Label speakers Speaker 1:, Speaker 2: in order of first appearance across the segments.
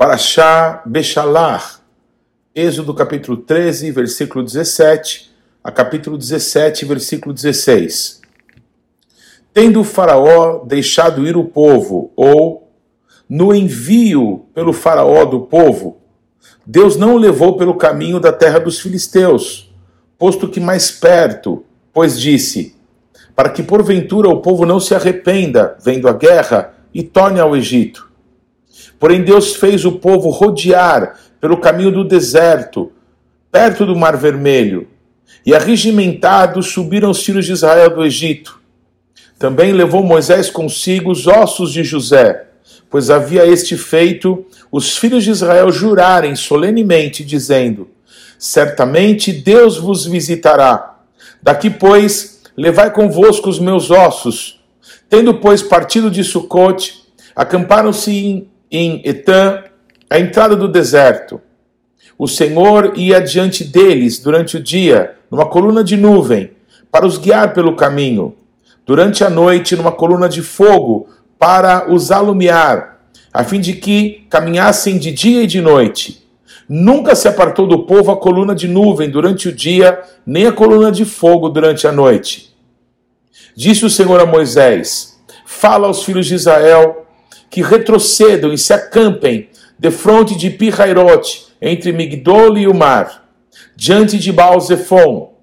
Speaker 1: Paraxá Bechalach, Êxodo capítulo 13, versículo 17, a capítulo 17, versículo 16. Tendo o faraó deixado ir o povo, ou no envio pelo faraó do povo, Deus não o levou pelo caminho da terra dos filisteus, posto que mais perto, pois disse: para que porventura o povo não se arrependa, vendo a guerra, e torne ao Egito. Porém, Deus fez o povo rodear pelo caminho do deserto, perto do Mar Vermelho, e arregimentados subiram os filhos de Israel do Egito. Também levou Moisés consigo os ossos de José, pois havia este feito os filhos de Israel jurarem solenemente, dizendo: Certamente Deus vos visitará. Daqui, pois, levai convosco os meus ossos. Tendo, pois, partido de Sucote, acamparam-se em em Etã, a entrada do deserto. O Senhor ia diante deles durante o dia, numa coluna de nuvem, para os guiar pelo caminho. Durante a noite, numa coluna de fogo, para os alumiar, a fim de que caminhassem de dia e de noite. Nunca se apartou do povo a coluna de nuvem durante o dia, nem a coluna de fogo durante a noite. Disse o Senhor a Moisés: Fala aos filhos de Israel que retrocedam e se acampem defronte de Pirairote, entre Migdol e o mar, diante de Baal-Zephon.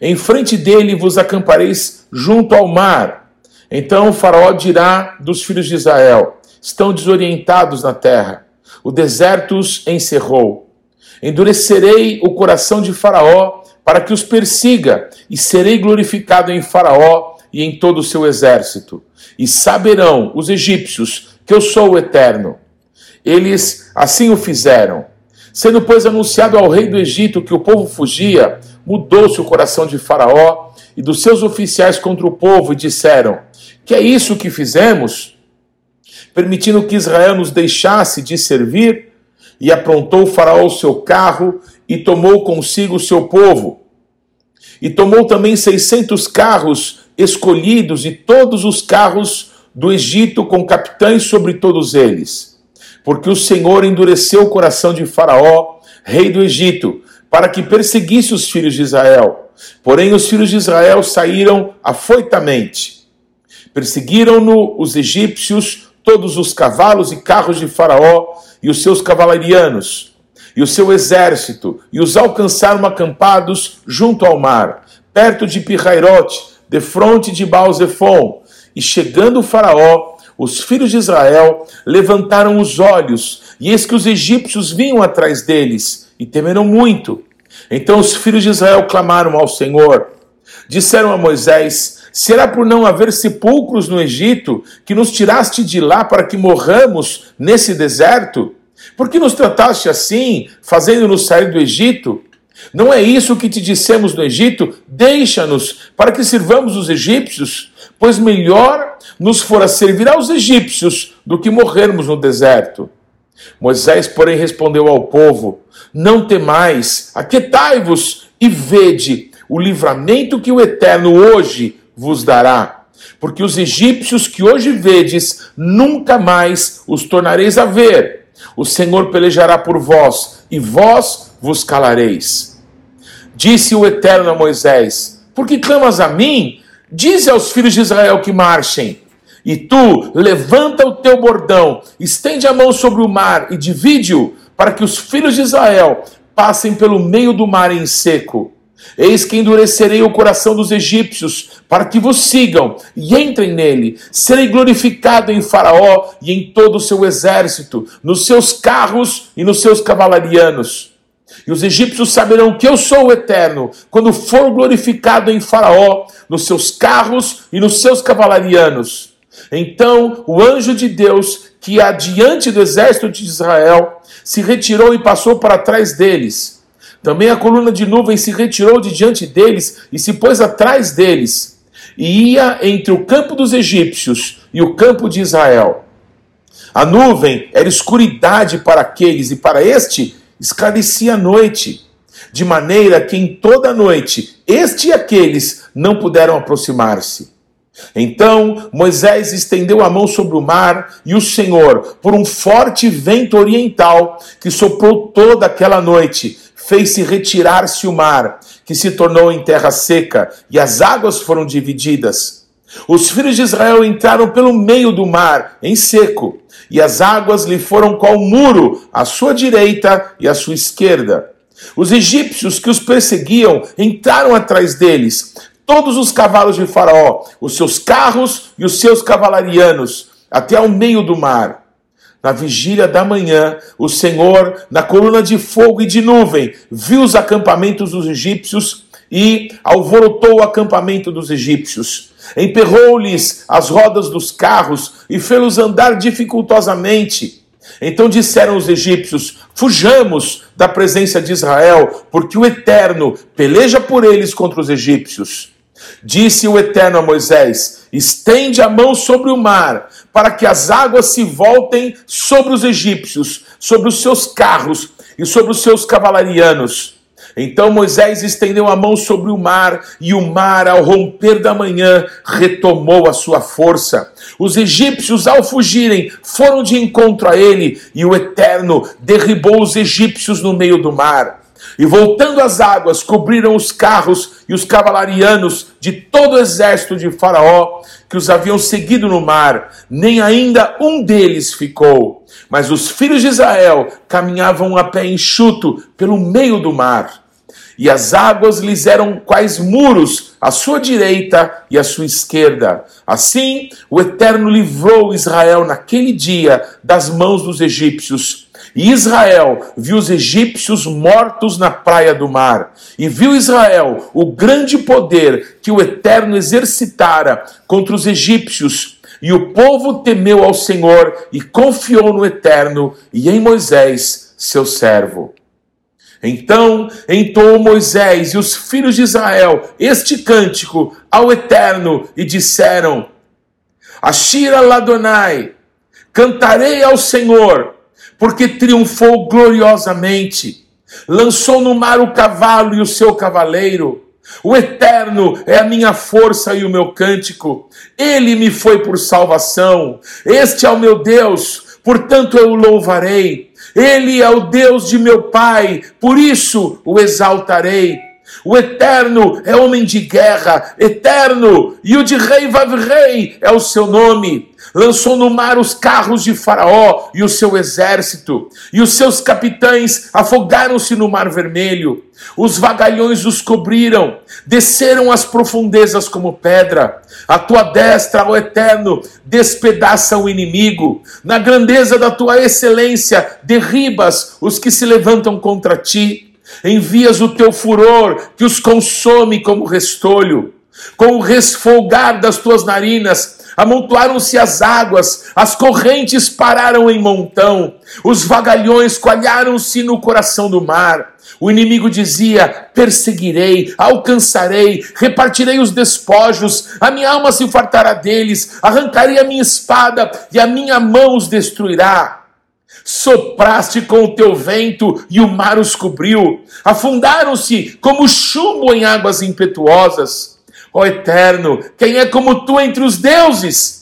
Speaker 1: Em frente dele vos acampareis junto ao mar. Então o faraó dirá dos filhos de Israel: estão desorientados na terra. O deserto os encerrou. Endurecerei o coração de Faraó para que os persiga, e serei glorificado em Faraó e em todo o seu exército. E saberão os egípcios que eu sou o eterno. Eles assim o fizeram. Sendo, pois, anunciado ao rei do Egito que o povo fugia, mudou-se o coração de Faraó e dos seus oficiais contra o povo e disseram: Que é isso que fizemos? Permitindo que Israel nos deixasse de servir? E aprontou Faraó o seu carro e tomou consigo o seu povo. E tomou também seiscentos carros escolhidos e todos os carros do Egito com capitães sobre todos eles. Porque o Senhor endureceu o coração de Faraó, rei do Egito, para que perseguisse os filhos de Israel. Porém, os filhos de Israel saíram afoitamente. Perseguiram-no os egípcios, todos os cavalos e carros de Faraó e os seus cavalarianos, e o seu exército, e os alcançaram acampados junto ao mar, perto de Pirairote, defronte de Baal-Zephon, e chegando o Faraó, os filhos de Israel levantaram os olhos, e eis que os egípcios vinham atrás deles, e temeram muito. Então os filhos de Israel clamaram ao Senhor. Disseram a Moisés: Será por não haver sepulcros no Egito que nos tiraste de lá para que morramos nesse deserto? Por que nos trataste assim, fazendo-nos sair do Egito? Não é isso que te dissemos no Egito? Deixa-nos para que sirvamos os egípcios pois melhor nos fora servir aos egípcios do que morrermos no deserto. Moisés, porém, respondeu ao povo: Não temais, aquietai-vos e vede o livramento que o Eterno hoje vos dará. Porque os egípcios que hoje vedes, nunca mais os tornareis a ver. O Senhor pelejará por vós, e vós vos calareis. Disse o Eterno a Moisés: Por que clamas a mim? Dize aos filhos de Israel que marchem. E tu, levanta o teu bordão, estende a mão sobre o mar e divide-o, para que os filhos de Israel passem pelo meio do mar em seco. Eis que endurecerei o coração dos egípcios, para que vos sigam e entrem nele. Serei glorificado em Faraó e em todo o seu exército, nos seus carros e nos seus cavalarianos. E os egípcios saberão que eu sou o Eterno, quando for glorificado em Faraó, nos seus carros e nos seus cavalarianos. Então o anjo de Deus, que ia diante do exército de Israel, se retirou e passou para trás deles. Também a coluna de nuvem se retirou de diante deles e se pôs atrás deles, e ia entre o campo dos egípcios e o campo de Israel. A nuvem era escuridade para aqueles, e para este esclarecia a noite, de maneira que em toda a noite este e aqueles não puderam aproximar-se. Então Moisés estendeu a mão sobre o mar, e o Senhor, por um forte vento oriental que soprou toda aquela noite, fez-se retirar-se o mar, que se tornou em terra seca, e as águas foram divididas. Os filhos de Israel entraram pelo meio do mar, em seco, e as águas lhe foram qual muro, à sua direita e à sua esquerda. Os egípcios que os perseguiam entraram atrás deles, todos os cavalos de Faraó, os seus carros e os seus cavalarianos, até ao meio do mar. Na vigília da manhã, o Senhor, na coluna de fogo e de nuvem, viu os acampamentos dos egípcios e alvorotou o acampamento dos egípcios. Emperrou-lhes as rodas dos carros e fê-los andar dificultosamente. Então disseram os egípcios: Fujamos da presença de Israel, porque o Eterno peleja por eles contra os egípcios. Disse o Eterno a Moisés: Estende a mão sobre o mar, para que as águas se voltem sobre os egípcios, sobre os seus carros e sobre os seus cavalarianos. Então Moisés estendeu a mão sobre o mar, e o mar, ao romper da manhã, retomou a sua força. Os egípcios, ao fugirem, foram de encontro a ele, e o Eterno derribou os egípcios no meio do mar. E voltando as águas, cobriram os carros e os cavalarianos de todo o exército de Faraó que os haviam seguido no mar, nem ainda um deles ficou. Mas os filhos de Israel caminhavam a pé enxuto pelo meio do mar. E as águas lhes eram quais muros à sua direita e à sua esquerda. Assim, o Eterno livrou Israel naquele dia das mãos dos egípcios e Israel viu os egípcios mortos na praia do mar, e viu Israel o grande poder que o Eterno exercitara contra os egípcios. E o povo temeu ao Senhor e confiou no Eterno e em Moisés, seu servo. Então entoou Moisés e os filhos de Israel este cântico ao Eterno e disseram: Ashira Ladonai, cantarei ao Senhor porque triunfou gloriosamente. Lançou no mar o cavalo e o seu cavaleiro. O Eterno é a minha força e o meu cântico. Ele me foi por salvação. Este é o meu Deus, portanto eu o louvarei. Ele é o Deus de meu Pai, por isso o exaltarei. O Eterno é homem de guerra, eterno, e o de rei Vav-rei é o seu nome lançou no mar os carros de Faraó e o seu exército, e os seus capitães afogaram-se no mar vermelho. Os vagalhões os cobriram, desceram as profundezas como pedra. A tua destra, ó Eterno, despedaça o inimigo. Na grandeza da tua excelência, derribas os que se levantam contra ti. Envias o teu furor que os consome como restolho. Com o resfolgar das tuas narinas, amontoaram-se as águas, as correntes pararam em montão, os vagalhões coalharam-se no coração do mar. O inimigo dizia: Perseguirei, alcançarei, repartirei os despojos, a minha alma se fartará deles, arrancarei a minha espada e a minha mão os destruirá. Sopraste com o teu vento e o mar os cobriu, afundaram-se como chumbo em águas impetuosas. Ó Eterno, quem é como tu entre os deuses?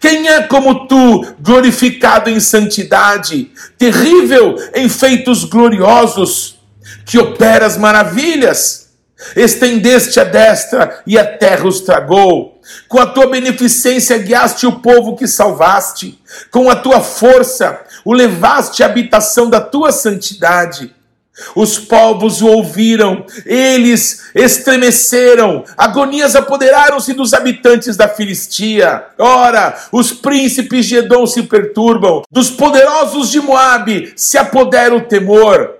Speaker 1: Quem é como tu, glorificado em santidade, terrível em feitos gloriosos, que operas maravilhas? Estendeste a destra e a terra os tragou. Com a tua beneficência guiaste o povo que salvaste. Com a tua força o levaste à habitação da tua santidade. Os povos o ouviram, eles estremeceram, agonias apoderaram-se dos habitantes da Filistia. Ora, os príncipes de Edom se perturbam, dos poderosos de Moabe se apodera o temor.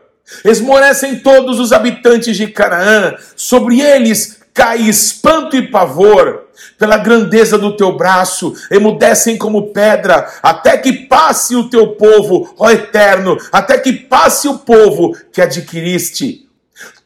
Speaker 1: Esmorecem todos os habitantes de Canaã, sobre eles cai espanto e pavor pela grandeza do teu braço, emudecem como pedra, até que passe o teu povo, ó Eterno, até que passe o povo que adquiriste.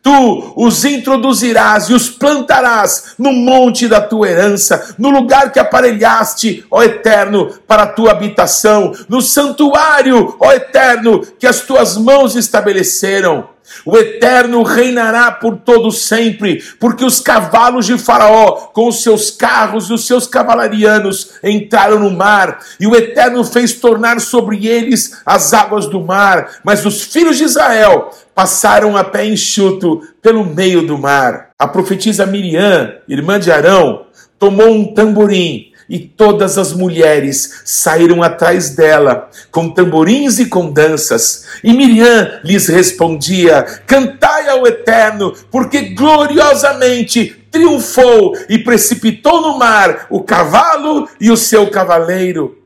Speaker 1: Tu os introduzirás e os plantarás no monte da tua herança, no lugar que aparelhaste, ó Eterno, para a tua habitação, no santuário, ó Eterno, que as tuas mãos estabeleceram. O Eterno reinará por todo sempre, porque os cavalos de Faraó, com os seus carros e os seus cavalarianos, entraram no mar, e o Eterno fez tornar sobre eles as águas do mar. Mas os filhos de Israel passaram a pé enxuto pelo meio do mar. A profetisa Miriam, irmã de Arão, tomou um tamborim e todas as mulheres saíram atrás dela, com tamborins e com danças. E Miriam lhes respondia: Cantai ao Eterno, porque gloriosamente triunfou e precipitou no mar o cavalo e o seu cavaleiro.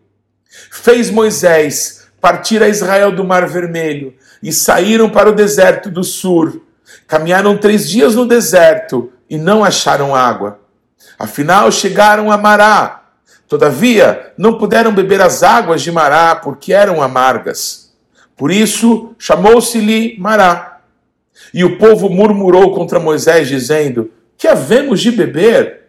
Speaker 1: Fez Moisés partir a Israel do Mar Vermelho e saíram para o deserto do Sur. Caminharam três dias no deserto e não acharam água. Afinal, chegaram a Mará Todavia, não puderam beber as águas de Mará, porque eram amargas. Por isso, chamou-se-lhe Mará. E o povo murmurou contra Moisés, dizendo: Que havemos de beber?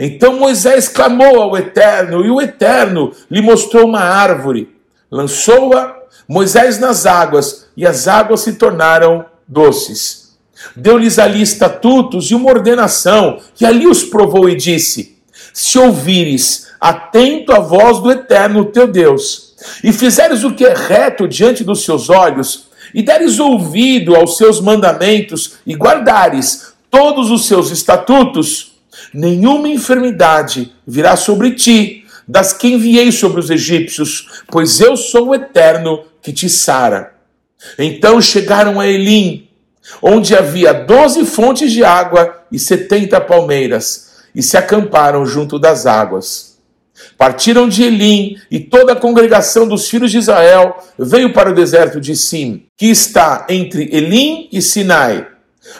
Speaker 1: Então Moisés clamou ao Eterno, e o Eterno lhe mostrou uma árvore. Lançou-a Moisés nas águas, e as águas se tornaram doces. Deu-lhes ali estatutos e uma ordenação, e ali os provou e disse: Se ouvires atento à voz do Eterno teu Deus, e fizeres o que é reto diante dos seus olhos, e deres ouvido aos seus mandamentos, e guardares todos os seus estatutos, nenhuma enfermidade virá sobre ti, das que enviei sobre os egípcios, pois eu sou o Eterno que te sara. Então chegaram a Elim, onde havia doze fontes de água e setenta palmeiras, e se acamparam junto das águas. Partiram de Elim e toda a congregação dos filhos de Israel veio para o deserto de Sim, que está entre Elim e Sinai.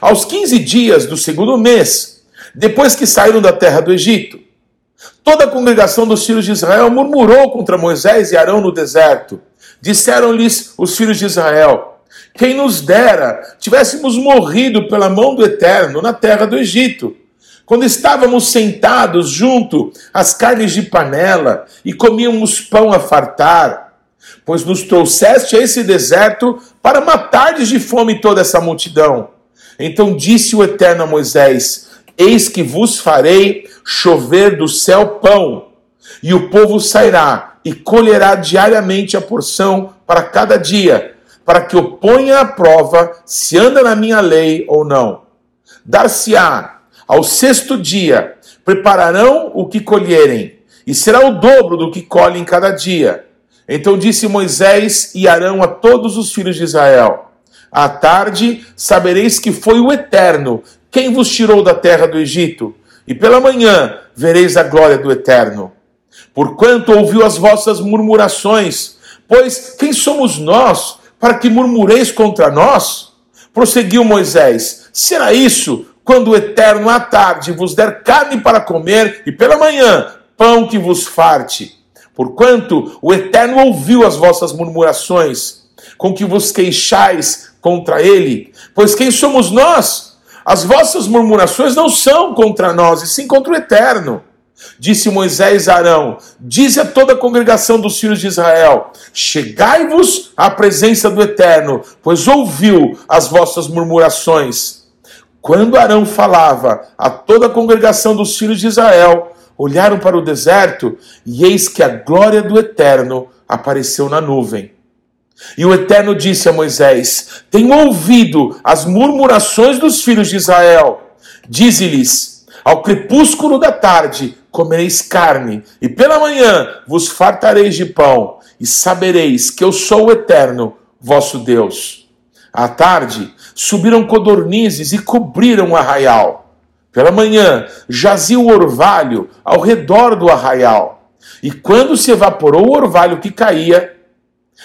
Speaker 1: Aos 15 dias do segundo mês, depois que saíram da terra do Egito, toda a congregação dos filhos de Israel murmurou contra Moisés e Arão no deserto. Disseram-lhes os filhos de Israel: Quem nos dera tivéssemos morrido pela mão do Eterno na terra do Egito quando estávamos sentados junto às carnes de panela e comíamos pão a fartar, pois nos trouxeste a esse deserto para matar de fome toda essa multidão. Então disse o Eterno a Moisés: Eis que vos farei chover do céu pão, e o povo sairá e colherá diariamente a porção para cada dia, para que eu ponha à prova se anda na minha lei ou não. Dar-se-á ao sexto dia prepararão o que colherem, e será o dobro do que colhem cada dia. Então disse Moisés e Arão a todos os filhos de Israel: À tarde sabereis que foi o Eterno quem vos tirou da terra do Egito, e pela manhã vereis a glória do Eterno. Porquanto ouviu as vossas murmurações, pois quem somos nós para que murmureis contra nós? Prosseguiu Moisés: Será isso quando o Eterno à tarde vos der carne para comer, e pela manhã pão que vos farte. Porquanto o Eterno ouviu as vossas murmurações, com que vos queixais contra ele. Pois quem somos nós? As vossas murmurações não são contra nós, e sim contra o Eterno. Disse Moisés a Arão: Dize a toda a congregação dos filhos de Israel: Chegai-vos à presença do Eterno, pois ouviu as vossas murmurações. Quando Arão falava a toda a congregação dos filhos de Israel, olharam para o deserto e eis que a glória do Eterno apareceu na nuvem. E o Eterno disse a Moisés: Tenho ouvido as murmurações dos filhos de Israel. Dize-lhes: Ao crepúsculo da tarde comereis carne, e pela manhã vos fartareis de pão, e sabereis que eu sou o Eterno, vosso Deus. À tarde subiram codornizes e cobriram o arraial. Pela manhã jazia o orvalho ao redor do arraial. E quando se evaporou o orvalho que caía,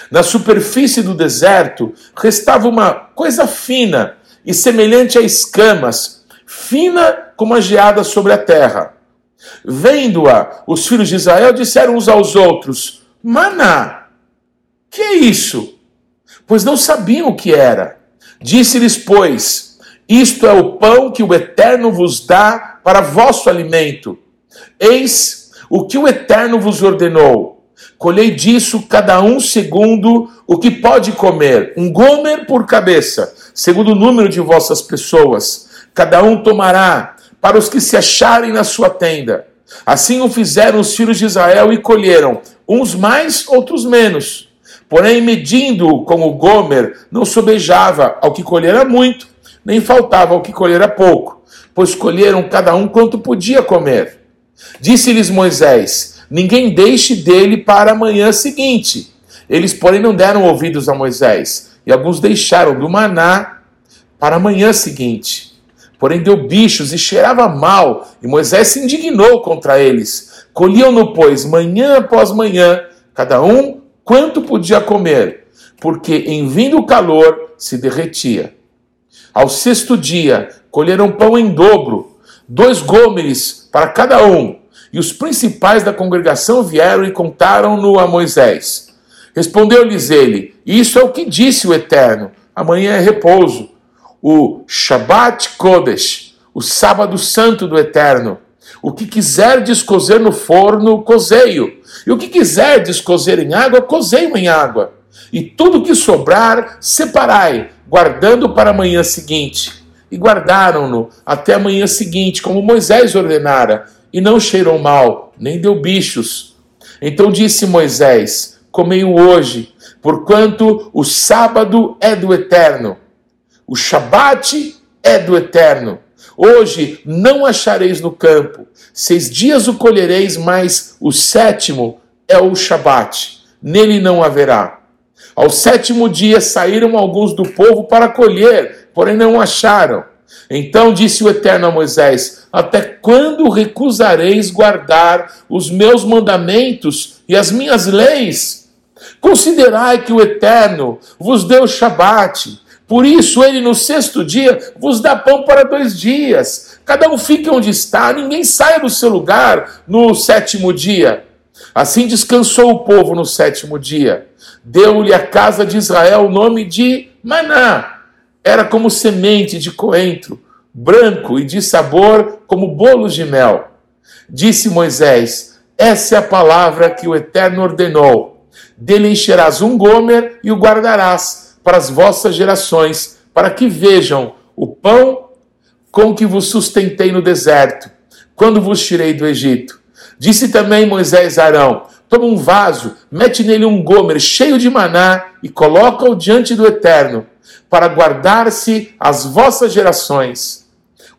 Speaker 1: na superfície do deserto restava uma coisa fina e semelhante a escamas, fina como a geada sobre a terra. Vendo-a, os filhos de Israel disseram uns aos outros: Maná, que é isso? Pois não sabiam o que era. Disse-lhes, pois, isto é o pão que o Eterno vos dá para vosso alimento. Eis o que o Eterno vos ordenou. Colhei disso cada um segundo o que pode comer, um gomer por cabeça, segundo o número de vossas pessoas. Cada um tomará para os que se acharem na sua tenda. Assim o fizeram os filhos de Israel e colheram, uns mais, outros menos. Porém, medindo com o gomer, não sobejava ao que colhera muito, nem faltava ao que colhera pouco, pois colheram cada um quanto podia comer. Disse-lhes Moisés: Ninguém deixe dele para a manhã seguinte. Eles, porém, não deram ouvidos a Moisés, e alguns deixaram do maná para a manhã seguinte. Porém, deu bichos e cheirava mal, e Moisés se indignou contra eles. Colhiam-no, pois, manhã após manhã, cada um quanto podia comer, porque em vindo o calor se derretia. Ao sexto dia, colheram pão em dobro, dois gômeres para cada um, e os principais da congregação vieram e contaram-no a Moisés. Respondeu-lhes ele: Isso é o que disse o Eterno: amanhã é repouso, o Shabbat Kodesh, o sábado santo do Eterno. O que quiserdes cozer no forno, cozeio. E o que quiserdes cozer em água, cozeio em água. E tudo que sobrar, separai, guardando para a manhã seguinte. E guardaram-no até a manhã seguinte, como Moisés ordenara, e não cheirou mal, nem deu bichos. Então disse Moisés: Comei-o hoje, porquanto o sábado é do eterno, o Shabat é do eterno. Hoje não achareis no campo, seis dias o colhereis, mas o sétimo é o Shabat, nele não haverá. Ao sétimo dia saíram alguns do povo para colher, porém não acharam. Então disse o Eterno a Moisés: Até quando recusareis guardar os meus mandamentos e as minhas leis? Considerai que o Eterno vos deu Shabat. Por isso, ele no sexto dia vos dá pão para dois dias. Cada um fique onde está, ninguém saia do seu lugar no sétimo dia. Assim descansou o povo no sétimo dia. Deu-lhe a casa de Israel o nome de Maná era como semente de coentro, branco e de sabor como bolos de mel. Disse Moisés: Essa é a palavra que o Eterno ordenou. Dele encherás um gomer e o guardarás para as vossas gerações, para que vejam o pão com que vos sustentei no deserto, quando vos tirei do Egito. Disse também Moisés a Arão: Toma um vaso, mete nele um gomer cheio de maná e coloca-o diante do Eterno para guardar-se as vossas gerações.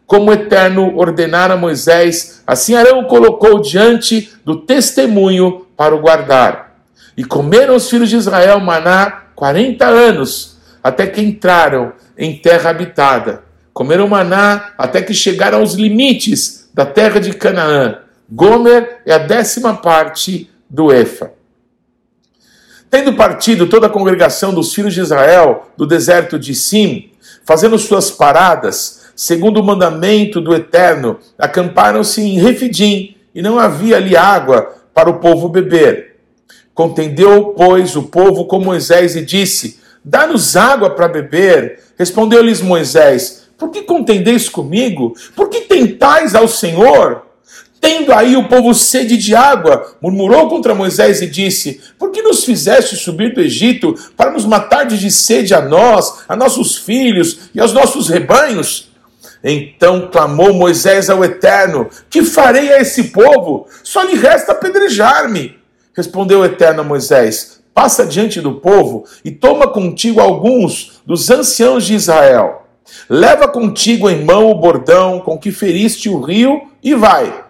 Speaker 1: Como o Eterno ordenara Moisés, assim Arão o colocou diante do testemunho para o guardar. E comeram os filhos de Israel maná quarenta anos, até que entraram em terra habitada. Comeram maná até que chegaram aos limites da terra de Canaã. Gomer é a décima parte do Efa. Tendo partido toda a congregação dos filhos de Israel do deserto de Sim, fazendo suas paradas, segundo o mandamento do Eterno, acamparam-se em Refidim, e não havia ali água para o povo beber. Contendeu, pois, o povo com Moisés e disse: Dá-nos água para beber. Respondeu-lhes Moisés: Por que contendeis comigo? Por que tentais ao Senhor? Tendo aí o povo sede de água, murmurou contra Moisés e disse: Por que nos fizeste subir do Egito para nos matar de sede a nós, a nossos filhos e aos nossos rebanhos? Então clamou Moisés ao Eterno: Que farei a esse povo? Só lhe resta apedrejar-me. Respondeu Eterno a Moisés: Passa diante do povo e toma contigo alguns dos anciãos de Israel. Leva contigo em mão o bordão com que feriste o rio e vai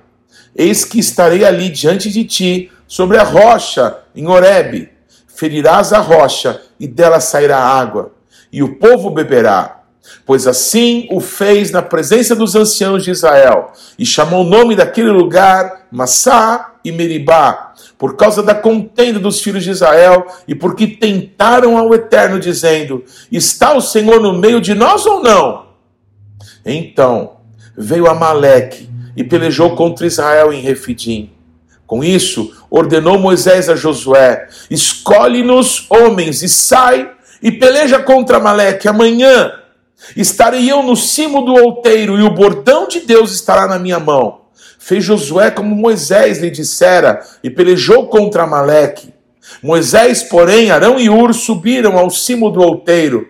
Speaker 1: Eis que estarei ali diante de ti, sobre a rocha, em Horebe. Ferirás a rocha, e dela sairá água, e o povo beberá. Pois assim o fez na presença dos anciãos de Israel, e chamou o nome daquele lugar Massá e Meribá, por causa da contenda dos filhos de Israel, e porque tentaram ao Eterno, dizendo: Está o Senhor no meio de nós ou não? Então veio Amaleque e pelejou contra Israel em Refidim. Com isso, ordenou Moisés a Josué: Escolhe-nos homens e sai e peleja contra Maleque. Amanhã estarei eu no cimo do outeiro e o bordão de Deus estará na minha mão. Fez Josué como Moisés lhe dissera e pelejou contra Amaleque. Moisés, porém, Arão e Ur subiram ao cimo do outeiro.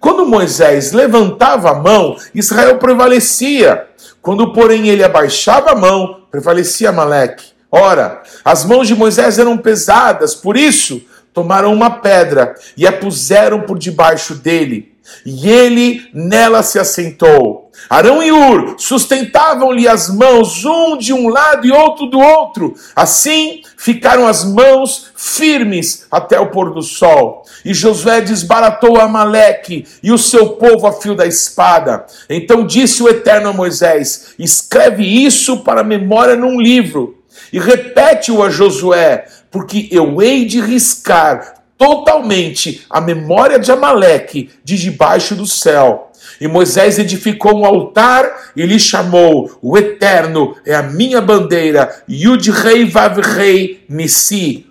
Speaker 1: Quando Moisés levantava a mão, Israel prevalecia. Quando, porém, ele abaixava a mão, prevalecia Amaleque. Ora, as mãos de Moisés eram pesadas, por isso tomaram uma pedra e a puseram por debaixo dele. E ele nela se assentou. Arão e Ur sustentavam-lhe as mãos, um de um lado e outro do outro. Assim ficaram as mãos firmes até o pôr do sol. E Josué desbaratou Amaleque e o seu povo a fio da espada. Então disse o Eterno a Moisés: Escreve isso para memória num livro e repete-o a Josué, porque eu hei de riscar totalmente a memória de Amaleque de debaixo do céu. E Moisés edificou um altar e lhe chamou: O Eterno é a minha bandeira, Yud Rei Vav Rei Nissi.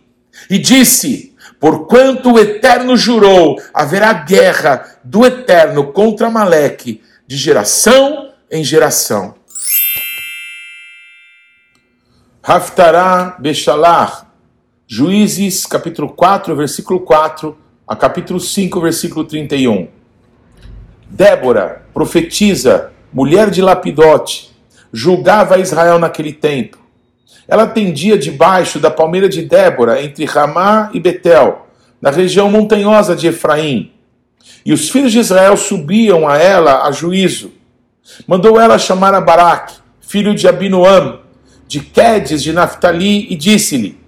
Speaker 1: E disse: Porquanto o Eterno jurou, haverá guerra do Eterno contra Amaleque, de geração em geração. Haftará Beshalach, Juízes, capítulo 4, versículo 4, a capítulo 5, versículo 31. Débora, profetiza, mulher de Lapidote, julgava Israel naquele tempo. Ela tendia debaixo da palmeira de Débora, entre Ramá e Betel, na região montanhosa de Efraim. E os filhos de Israel subiam a ela a juízo. Mandou ela chamar a Baraque, filho de Abinoam, de Quedes de Naphtali, e disse-lhe: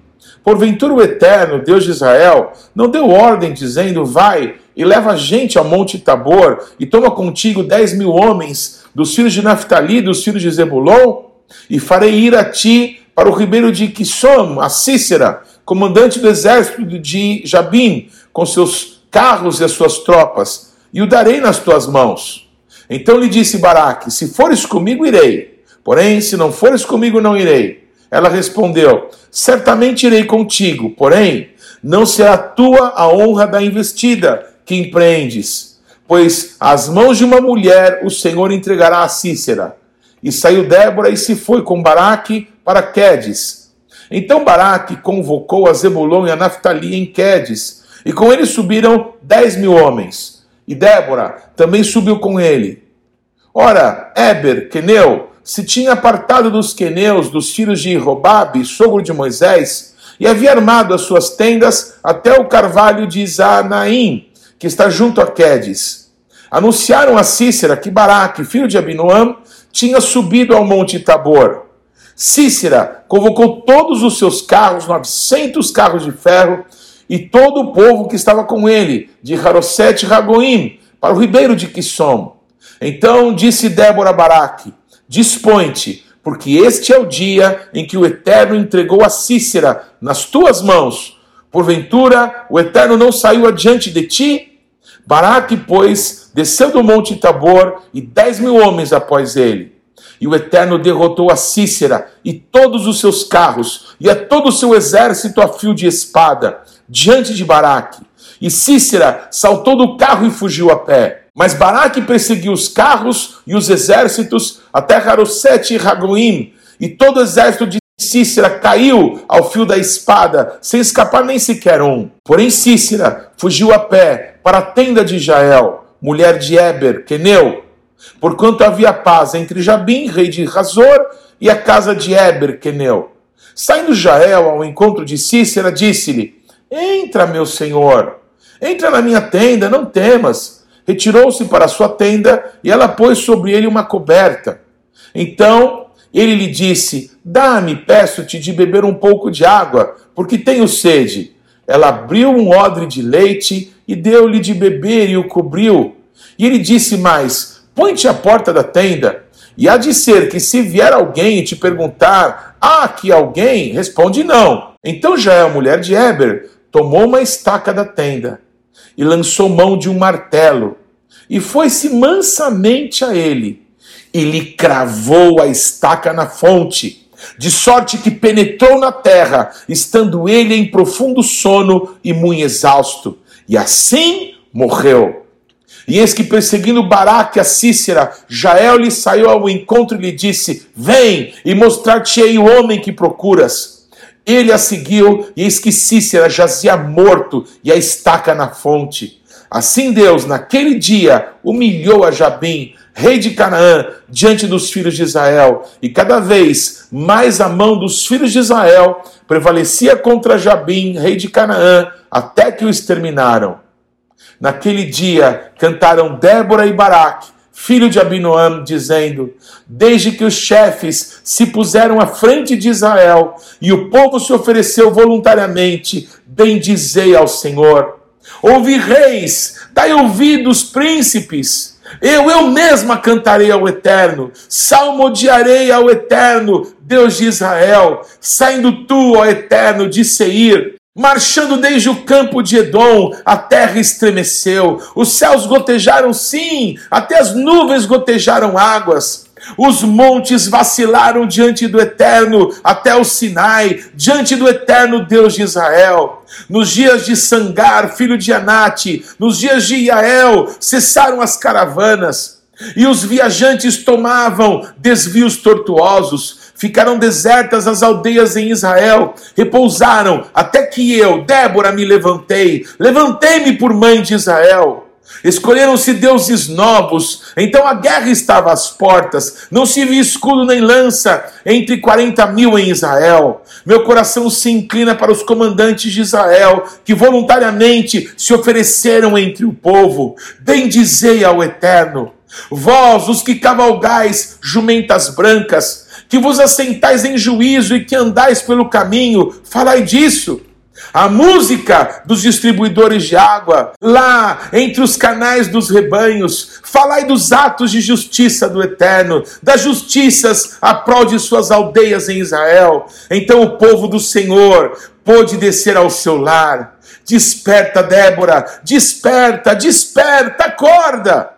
Speaker 1: Porventura o Eterno, Deus de Israel, não deu ordem, dizendo: Vai e leva gente ao Monte Tabor, e toma contigo dez mil homens dos filhos de Naphtali, dos filhos de Zebulon, e farei ir a ti para o ribeiro de Quissom, a Cícera, comandante do exército de Jabim, com seus carros e as suas tropas, e o darei nas tuas mãos. Então lhe disse Baraque: Se fores comigo, irei Porém, se não fores comigo, não irei. Ela respondeu: Certamente irei contigo, porém, não será tua a honra da investida que empreendes, pois às mãos de uma mulher o Senhor entregará a Cícera. E saiu Débora e se foi com Baraque para Quedes. Então Baraque convocou a Zebulon e a Naftali em Quedes, e com ele subiram dez mil homens. E Débora também subiu com ele. Ora, Eber, Queneu, se tinha apartado dos queneus, dos filhos de Robabe, sogro de Moisés, e havia armado as suas tendas até o carvalho de Zanaim, que está junto a Quedes. Anunciaram a Cícera que Baraque, filho de Abinoam, tinha subido ao monte Tabor. Cícera convocou todos os seus carros, 900 carros de ferro, e todo o povo que estava com ele, de Harosete e Ragoim, para o ribeiro de Quissom. Então disse Débora a Baraque, Dispõe-te, porque este é o dia em que o Eterno entregou a Cícera nas tuas mãos. Porventura, o Eterno não saiu adiante de ti? Baraque, pois, desceu do monte Tabor e dez mil homens após ele. E o Eterno derrotou a Cícera e todos os seus carros e a todo o seu exército a fio de espada, diante de Baraque. E Cícera saltou do carro e fugiu a pé. Mas Baraque perseguiu os carros e os exércitos até Harosete e Ragoim, e todo o exército de Cícera caiu ao fio da espada, sem escapar nem sequer um. Porém, Cícera fugiu a pé para a tenda de Jael, mulher de Eber, Queneu, porquanto havia paz entre Jabim, rei de Razor, e a casa de Eber, Queneu. Saindo Jael ao encontro de Cícera, disse-lhe: Entra, meu senhor, entra na minha tenda, não temas retirou-se para sua tenda e ela pôs sobre ele uma coberta. Então ele lhe disse: Dá-me, peço-te, de beber um pouco de água, porque tenho sede. Ela abriu um odre de leite e deu-lhe de beber e o cobriu. E ele disse mais: Põe-te à porta da tenda. E há de ser que se vier alguém e te perguntar: Há aqui alguém? Responde não. Então já a mulher de Eber tomou uma estaca da tenda e lançou mão de um martelo, e foi-se mansamente a ele, e lhe cravou a estaca na fonte, de sorte que penetrou na terra, estando ele em profundo sono e muito exausto, e assim morreu. E eis que perseguindo Baraque a Cícera, Jael lhe saiu ao encontro e lhe disse: Vem e mostrar-te-ei o homem que procuras. Ele a seguiu, e eis que Cícera jazia morto e a estaca na fonte. Assim Deus, naquele dia, humilhou a Jabim, rei de Canaã, diante dos filhos de Israel, e cada vez mais a mão dos filhos de Israel prevalecia contra Jabim, rei de Canaã, até que o exterminaram. Naquele dia cantaram Débora e Baraque, filho de Abinoam, dizendo: Desde que os chefes se puseram à frente de Israel e o povo se ofereceu voluntariamente, bendizei ao Senhor. Ouvi reis, dai ouvidos príncipes. Eu, eu mesma cantarei ao Eterno, salmodiarei ao Eterno, Deus de Israel, saindo tu, ó Eterno, de Seir, Marchando desde o campo de Edom, a terra estremeceu, os céus gotejaram sim, até as nuvens gotejaram águas. Os montes vacilaram diante do Eterno, até o Sinai, diante do Eterno Deus de Israel. Nos dias de Sangar, filho de Anate, nos dias de Iael, cessaram as caravanas, e os viajantes tomavam desvios tortuosos ficaram desertas as aldeias em Israel, repousaram, até que eu, Débora, me levantei, levantei-me por mãe de Israel. Escolheram-se deuses novos, então a guerra estava às portas, não se via escudo nem lança entre 40 mil em Israel. Meu coração se inclina para os comandantes de Israel, que voluntariamente se ofereceram entre o povo. Bendizei ao Eterno. Vós, os que cavalgais jumentas brancas, que vos assentais em juízo e que andais pelo caminho, falai disso. A música dos distribuidores de água, lá entre os canais dos rebanhos, falai dos atos de justiça do Eterno, das justiças a prol de suas aldeias em Israel. Então o povo do Senhor pôde descer ao seu lar. Desperta, Débora, desperta, desperta, acorda.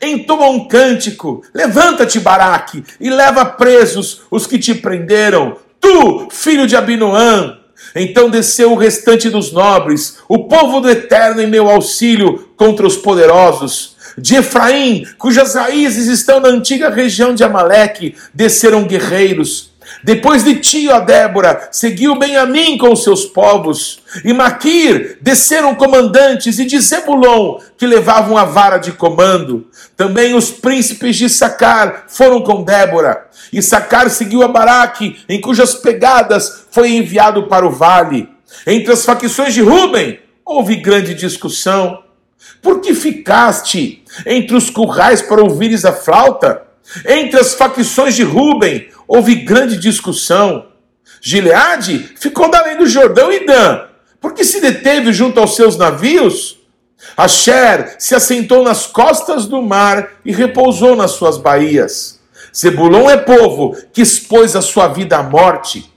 Speaker 1: Entoa um cântico, levanta-te, Baraque, e leva presos os que te prenderam. Tu, filho de Abinoã. Então desceu o restante dos nobres, o povo do Eterno em meu auxílio contra os poderosos. De Efraim, cujas raízes estão na antiga região de Amaleque, desceram guerreiros. Depois de ti, ó Débora, seguiu Benjamim com os seus povos. E Maquir desceram comandantes, e de Zebulon, que levavam a vara de comando. Também os príncipes de Sacar foram com Débora. E Sacar seguiu a Baraque, em cujas pegadas foi enviado para o vale. Entre as facções de Ruben houve grande discussão. Por que ficaste entre os currais para ouvires a flauta? Entre as facções de Ruben houve grande discussão. Gileade ficou da além do Jordão e Dan, porque se deteve junto aos seus navios. Asher se assentou nas costas do mar e repousou nas suas baías. Zebulon é povo que expôs a sua vida à morte.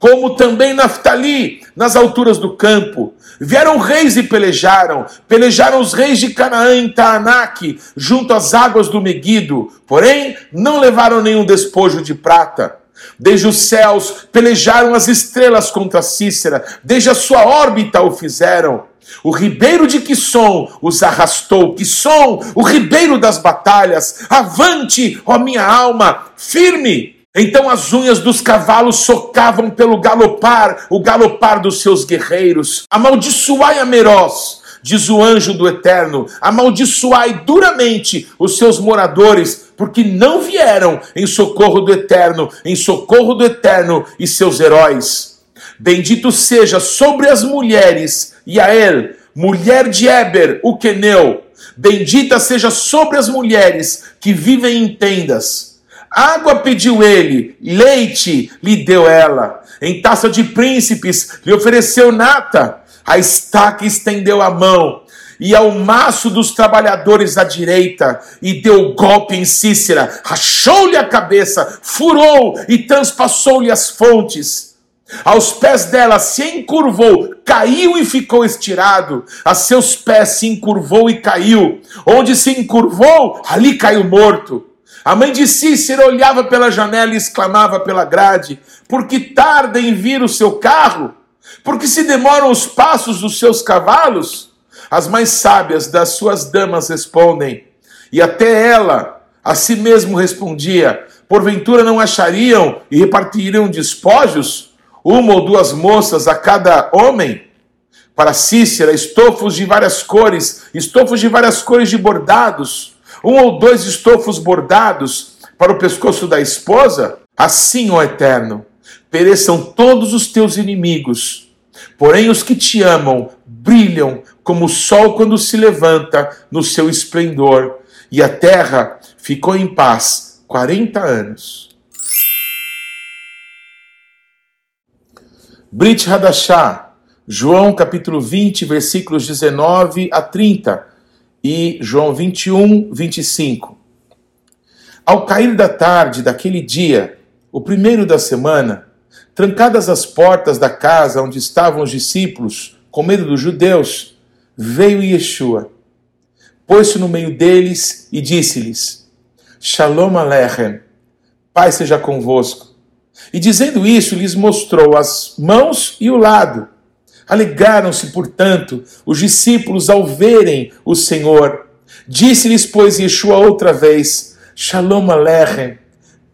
Speaker 1: Como também Naftali, nas alturas do campo. Vieram reis e pelejaram. Pelejaram os reis de Canaã em Taanac, junto às águas do Meguido. Porém, não levaram nenhum despojo de prata. Desde os céus pelejaram as estrelas contra Cícera, desde a sua órbita o fizeram. O ribeiro de Quisson os arrastou. Quisson, o ribeiro das batalhas. Avante, ó minha alma, firme, então as unhas dos cavalos socavam pelo galopar, o galopar dos seus guerreiros. Amaldiçoai a Meroz, diz o anjo do Eterno, amaldiçoai duramente os seus moradores, porque não vieram em socorro do Eterno, em socorro do Eterno e seus heróis. Bendito seja sobre as mulheres, Yael, mulher de Eber, o queneu. Bendita seja sobre as mulheres que vivem em tendas Água pediu ele, leite lhe deu ela. Em taça de príncipes lhe ofereceu nata. A estaca estendeu a mão e ao maço dos trabalhadores à direita, e deu golpe em Cícera, rachou-lhe a cabeça, furou e transpassou-lhe as fontes. Aos pés dela se encurvou, caiu e ficou estirado. A seus pés se encurvou e caiu. Onde se encurvou, ali caiu morto. A mãe de Cícera olhava pela janela e exclamava pela grade: Por que tarda em vir o seu carro? Por que se demoram os passos dos seus cavalos? As mais sábias das suas damas respondem, e até ela a si mesmo respondia: Porventura não achariam e repartiriam despojos, uma ou duas moças a cada homem? Para Cícera, estofos de várias cores, estofos de várias cores de bordados, um ou dois estofos bordados para o pescoço da esposa? Assim, ó Eterno, pereçam todos os teus inimigos. Porém, os que te amam brilham como o sol quando se levanta no seu esplendor, e a terra ficou em paz 40 anos. Brit Hadashah, João capítulo 20, versículos 19 a 30 e João 21, 25. Ao cair da tarde daquele dia, o primeiro da semana, trancadas as portas da casa onde estavam os discípulos, com medo dos judeus, veio Yeshua, pôs-se no meio deles e disse-lhes: Shalom Aleichem, Pai seja convosco. E dizendo isso, lhes mostrou as mãos e o lado. Alegaram-se, portanto, os discípulos ao verem o Senhor. Disse-lhes, pois, Yeshua outra vez: Shalom Aleichem,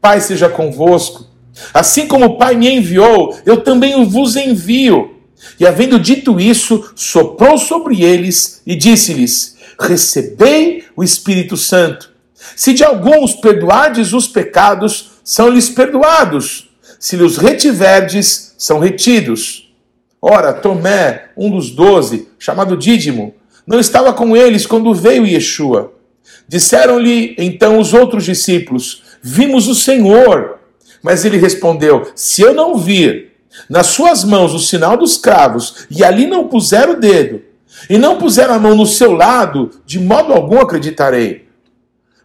Speaker 1: Pai seja convosco. Assim como o Pai me enviou, eu também vos envio. E havendo dito isso, soprou sobre eles e disse-lhes: Recebei o Espírito Santo. Se de alguns perdoardes os pecados, são-lhes perdoados. Se lhes retiverdes, são retidos. Ora, Tomé, um dos doze, chamado Dídimo, não estava com eles quando veio Yeshua. Disseram-lhe então os outros discípulos: Vimos o Senhor. Mas ele respondeu: Se eu não vir nas suas mãos o sinal dos cravos, e ali não puser o dedo, e não puser a mão no seu lado, de modo algum acreditarei.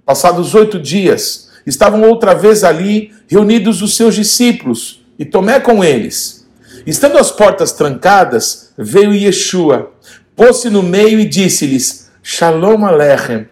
Speaker 1: Passados oito dias, estavam outra vez ali reunidos os seus discípulos, e Tomé com eles. Estando as portas trancadas, veio Yeshua, pôs-se no meio e disse-lhes: Shalom Alechem,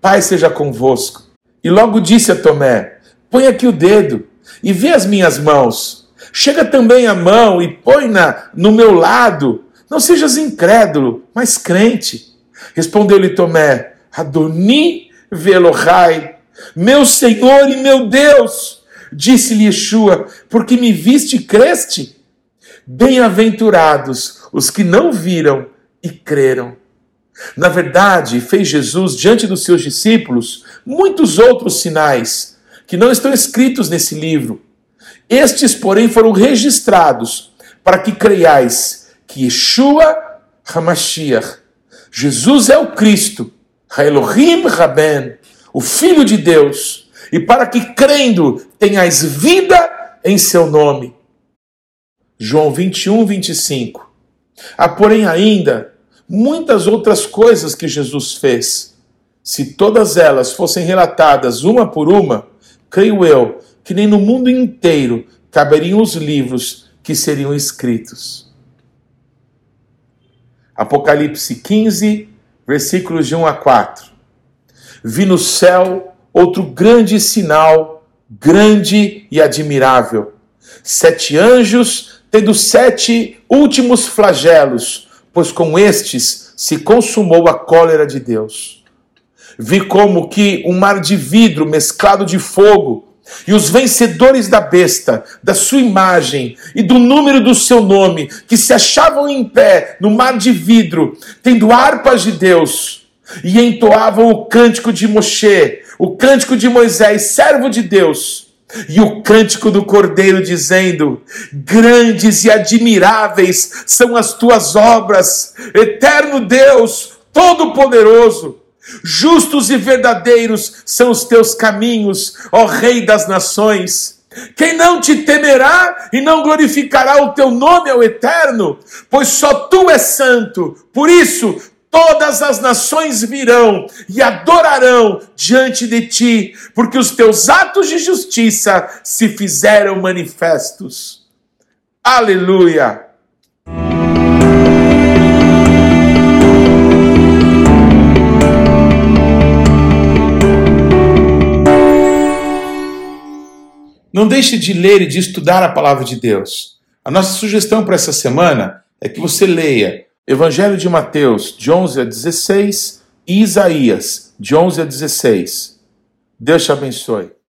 Speaker 1: Pai seja convosco. E logo disse a Tomé: Põe aqui o dedo e vê as minhas mãos. Chega também a mão e põe-na no meu lado. Não sejas incrédulo, mas crente. Respondeu-lhe Tomé: Adoni Velohai, meu Senhor e meu Deus. Disse-lhe Yeshua: Porque me viste e creste? Bem-aventurados os que não viram e creram. Na verdade, fez Jesus diante dos seus discípulos muitos outros sinais que não estão escritos nesse livro. Estes, porém, foram registrados para que creiais que Yeshua Hamashiach, Jesus é o Cristo, Elohim Raben, o Filho de Deus, e para que crendo tenhais vida em seu nome. João 21, 25. Há, porém, ainda muitas outras coisas que Jesus fez. Se todas elas fossem relatadas uma por uma, creio eu que nem no mundo inteiro caberiam os livros que seriam escritos. Apocalipse 15, versículos de 1 a 4. Vi no céu outro grande sinal, grande e admirável. Sete anjos tendo sete últimos flagelos, pois com estes se consumou a cólera de Deus. Vi como que um mar de vidro mesclado de fogo, e os vencedores da besta, da sua imagem e do número do seu nome, que se achavam em pé no mar de vidro, tendo harpas de Deus, e entoavam o cântico de Moshe, o cântico de Moisés, servo de Deus, e o cântico do Cordeiro, dizendo: Grandes e admiráveis são as tuas obras, eterno Deus, Todo-Poderoso. Justos e verdadeiros são os teus caminhos, ó Rei das nações. Quem não te temerá e não glorificará o teu nome ao eterno, pois só tu és santo. Por isso, todas as nações virão e adorarão diante de ti, porque os teus atos de justiça se fizeram manifestos. Aleluia! Não deixe de ler e de estudar a palavra de Deus. A nossa sugestão para essa semana é que você leia Evangelho de Mateus, de 11 a 16, e Isaías, de 11 a 16. Deus te abençoe.